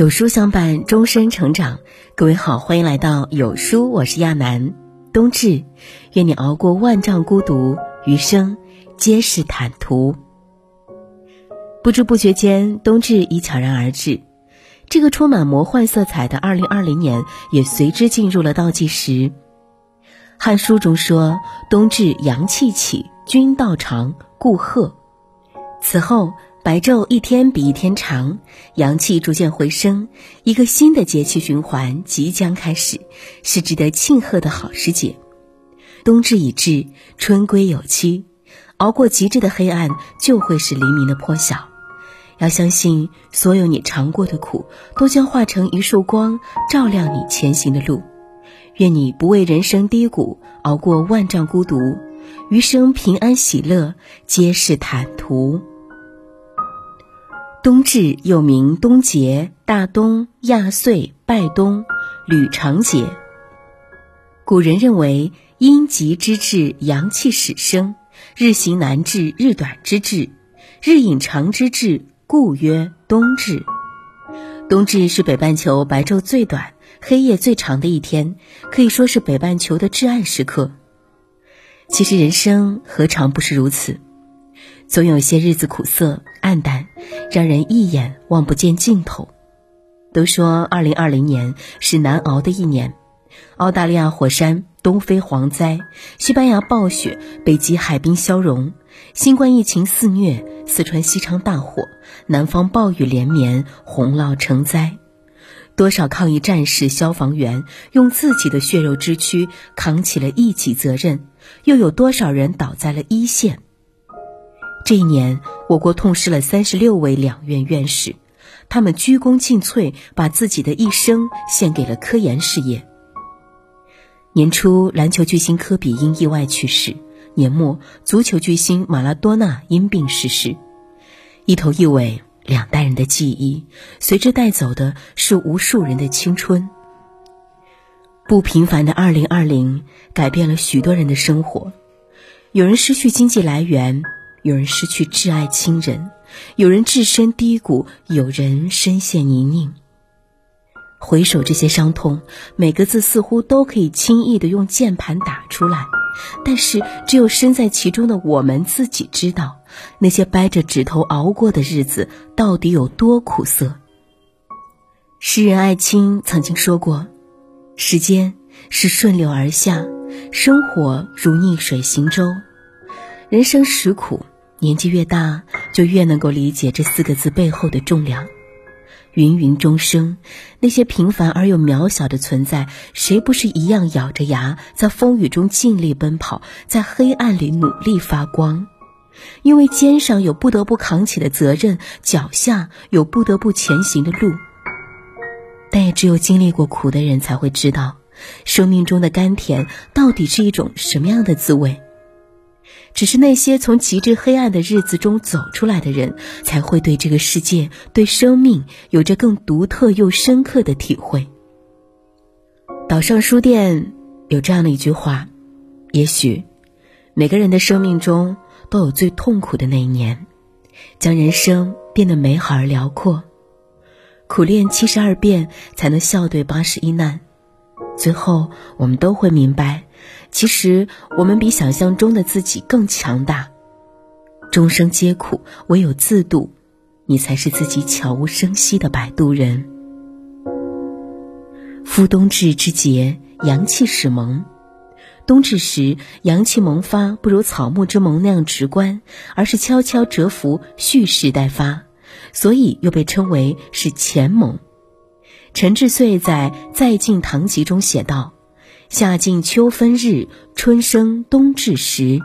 有书相伴，终身成长。各位好，欢迎来到有书，我是亚楠。冬至，愿你熬过万丈孤独，余生皆是坦途。不知不觉间，冬至已悄然而至。这个充满魔幻色彩的二零二零年，也随之进入了倒计时。《汉书》中说：“冬至，阳气起，君道长，故贺。”此后。白昼一天比一天长，阳气逐渐回升，一个新的节气循环即将开始，是值得庆贺的好时节。冬至已至，春归有期，熬过极致的黑暗，就会是黎明的破晓。要相信，所有你尝过的苦，都将化成一束光，照亮你前行的路。愿你不为人生低谷，熬过万丈孤独，余生平安喜乐，皆是坦途。冬至又名冬节、大冬、亚岁、拜冬、吕长节。古人认为，阴极之至，阳气始生；日行南至，日短之至，日影长之至，故曰冬至。冬至是北半球白昼最短、黑夜最长的一天，可以说是北半球的至暗时刻。其实人生何尝不是如此？总有些日子苦涩暗淡，让人一眼望不见尽头。都说二零二零年是难熬的一年，澳大利亚火山东非蝗灾，西班牙暴雪，北极海冰消融，新冠疫情肆虐，四川西昌大火，南方暴雨连绵，洪涝成灾。多少抗疫战士、消防员用自己的血肉之躯扛起了一己责任，又有多少人倒在了一线？这一年，我国痛失了三十六位两院院士，他们鞠躬尽瘁，把自己的一生献给了科研事业。年初，篮球巨星科比因意外去世；年末，足球巨星马拉多纳因病逝世。一头一尾，两代人的记忆，随之带走的是无数人的青春。不平凡的二零二零，改变了许多人的生活，有人失去经济来源。有人失去挚爱亲人，有人置身低谷，有人深陷泥泞。回首这些伤痛，每个字似乎都可以轻易的用键盘打出来，但是只有身在其中的我们自己知道，那些掰着指头熬过的日子到底有多苦涩。诗人艾青曾经说过：“时间是顺流而下，生活如逆水行舟，人生实苦。”年纪越大，就越能够理解这四个字背后的重量。芸芸众生，那些平凡而又渺小的存在，谁不是一样咬着牙，在风雨中尽力奔跑，在黑暗里努力发光？因为肩上有不得不扛起的责任，脚下有不得不前行的路。但也只有经历过苦的人，才会知道，生命中的甘甜到底是一种什么样的滋味。只是那些从极致黑暗的日子中走出来的人，才会对这个世界、对生命有着更独特又深刻的体会。岛上书店有这样的一句话：“也许，每个人的生命中都有最痛苦的那一年，将人生变得美好而辽阔。苦练七十二变，才能笑对八十一难。最后，我们都会明白。”其实，我们比想象中的自己更强大。众生皆苦，唯有自渡，你才是自己悄无声息的摆渡人。夫冬至之节，阳气始萌。冬至时，阳气萌发，不如草木之萌那样直观，而是悄悄蛰伏，蓄势待发，所以又被称为是前萌。陈志穗在《再进堂集》中写道。夏尽秋分日，春生冬至时，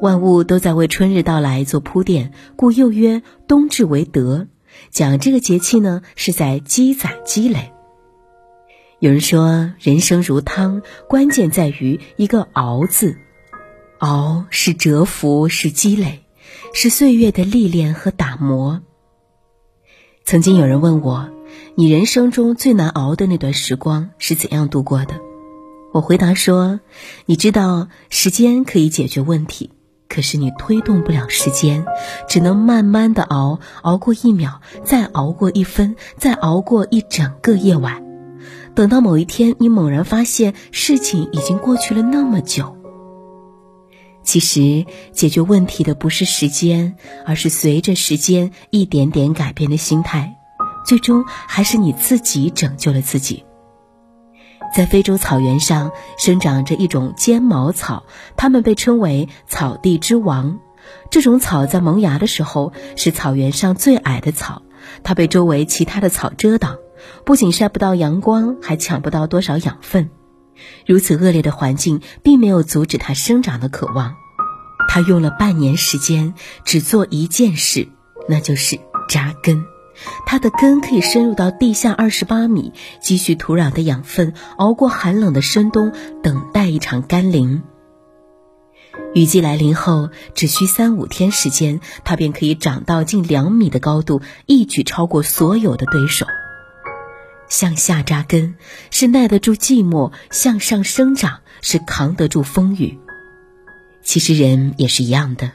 万物都在为春日到来做铺垫，故又曰冬至为德。讲这个节气呢，是在积攒积累。有人说，人生如汤，关键在于一个熬字。熬是蛰伏，是积累，是岁月的历练和打磨。曾经有人问我，你人生中最难熬的那段时光是怎样度过的？我回答说：“你知道，时间可以解决问题，可是你推动不了时间，只能慢慢的熬，熬过一秒，再熬过一分，再熬过一整个夜晚。等到某一天，你猛然发现事情已经过去了那么久。其实，解决问题的不是时间，而是随着时间一点点改变的心态。最终，还是你自己拯救了自己。在非洲草原上生长着一种尖毛草，它们被称为“草地之王”。这种草在萌芽的时候是草原上最矮的草，它被周围其他的草遮挡。不仅晒不到阳光，还抢不到多少养分。如此恶劣的环境，并没有阻止它生长的渴望。它用了半年时间，只做一件事，那就是扎根。它的根可以深入到地下二十八米，积蓄土壤的养分，熬过寒冷的深冬，等待一场甘霖。雨季来临后，只需三五天时间，它便可以长到近两米的高度，一举超过所有的对手。向下扎根是耐得住寂寞，向上生长是扛得住风雨。其实人也是一样的，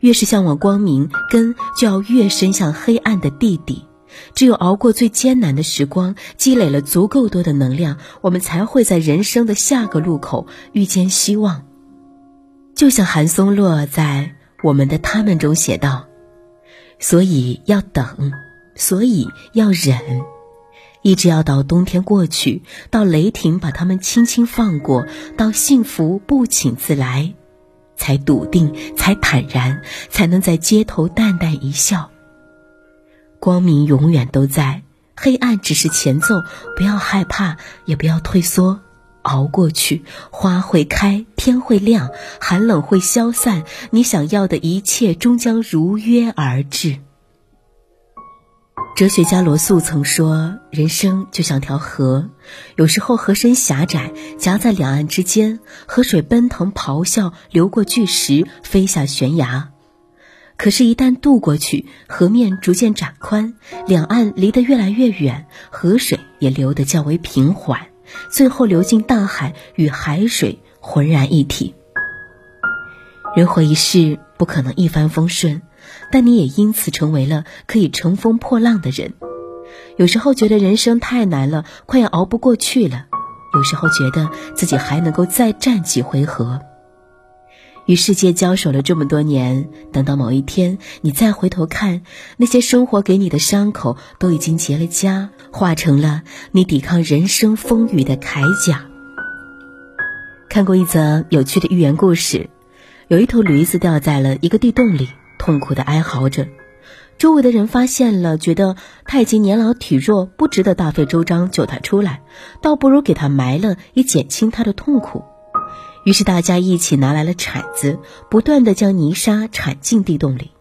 越是向往光明，根就要越伸向黑暗的地底。只有熬过最艰难的时光，积累了足够多的能量，我们才会在人生的下个路口遇见希望。就像韩松洛在《我们的他们》中写道：“所以要等，所以要忍。”一直要到冬天过去，到雷霆把他们轻轻放过，到幸福不请自来，才笃定，才坦然，才能在街头淡淡一笑。光明永远都在，黑暗只是前奏。不要害怕，也不要退缩，熬过去，花会开，天会亮，寒冷会消散，你想要的一切终将如约而至。哲学家罗素曾说：“人生就像条河，有时候河身狭窄，夹在两岸之间，河水奔腾咆哮，流过巨石，飞下悬崖。可是，一旦渡过去，河面逐渐展宽，两岸离得越来越远，河水也流得较为平缓，最后流进大海，与海水浑然一体。人活一世，不可能一帆风顺。”但你也因此成为了可以乘风破浪的人。有时候觉得人生太难了，快要熬不过去了；有时候觉得自己还能够再战几回合。与世界交手了这么多年，等到某一天你再回头看，那些生活给你的伤口都已经结了痂，化成了你抵抗人生风雨的铠甲。看过一则有趣的寓言故事，有一头驴子掉在了一个地洞里。痛苦的哀嚎着，周围的人发现了，觉得他已经年老体弱，不值得大费周章救他出来，倒不如给他埋了，以减轻他的痛苦。于是大家一起拿来了铲子，不断的将泥沙铲进地洞里。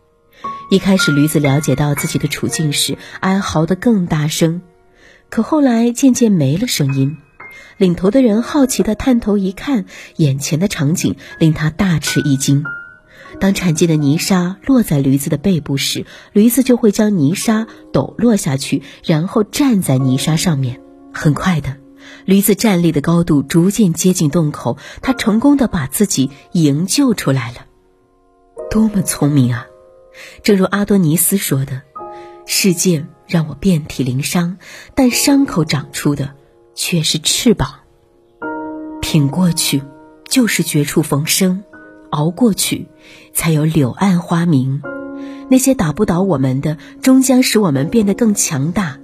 一开始，驴子了解到自己的处境时，哀嚎得更大声，可后来渐渐没了声音。领头的人好奇的探头一看，眼前的场景令他大吃一惊。当铲进的泥沙落在驴子的背部时，驴子就会将泥沙抖落下去，然后站在泥沙上面。很快的，驴子站立的高度逐渐接近洞口，它成功的把自己营救出来了。多么聪明啊！正如阿多尼斯说的：“世界让我遍体鳞伤，但伤口长出的却是翅膀。挺过去，就是绝处逢生。”熬过去，才有柳暗花明。那些打不倒我们的，终将使我们变得更强大。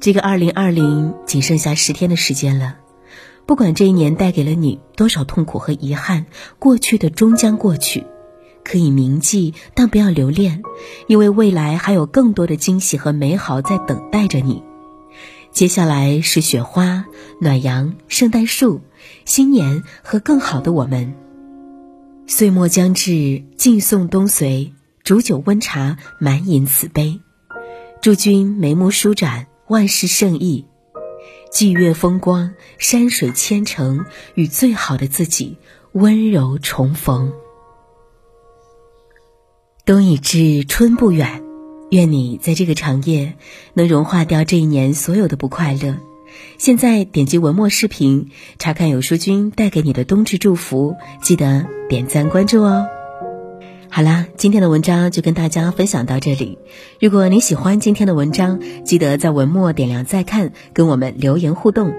这个二零二零仅剩下十天的时间了，不管这一年带给了你多少痛苦和遗憾，过去的终将过去，可以铭记，但不要留恋，因为未来还有更多的惊喜和美好在等待着你。接下来是雪花、暖阳、圣诞树、新年和更好的我们。岁末将至，敬送冬随，煮酒温茶，满饮此杯。祝君眉目舒展，万事胜意。霁月风光，山水千程，与最好的自己温柔重逢。冬已至，春不远，愿你在这个长夜能融化掉这一年所有的不快乐。现在点击文末视频，查看有书君带给你的冬至祝福，记得点赞关注哦。好啦，今天的文章就跟大家分享到这里。如果你喜欢今天的文章，记得在文末点亮再看，跟我们留言互动。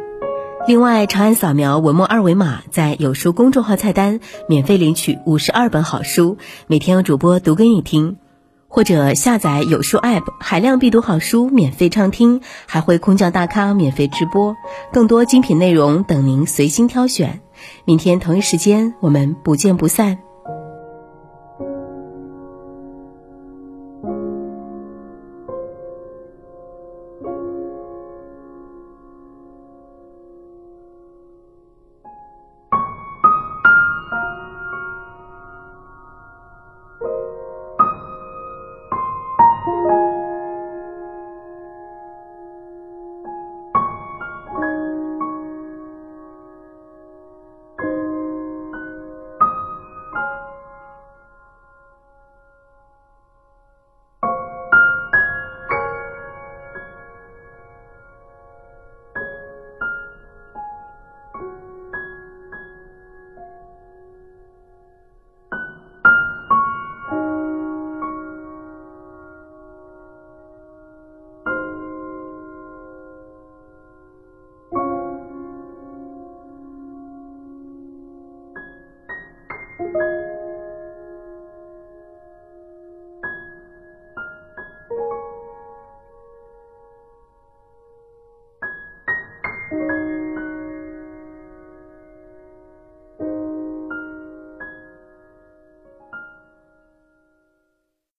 另外，长按扫描文末二维码，在有书公众号菜单免费领取五十二本好书，每天有主播读给你听。或者下载有书 App，海量必读好书免费畅听，还会空降大咖免费直播，更多精品内容等您随心挑选。明天同一时间，我们不见不散。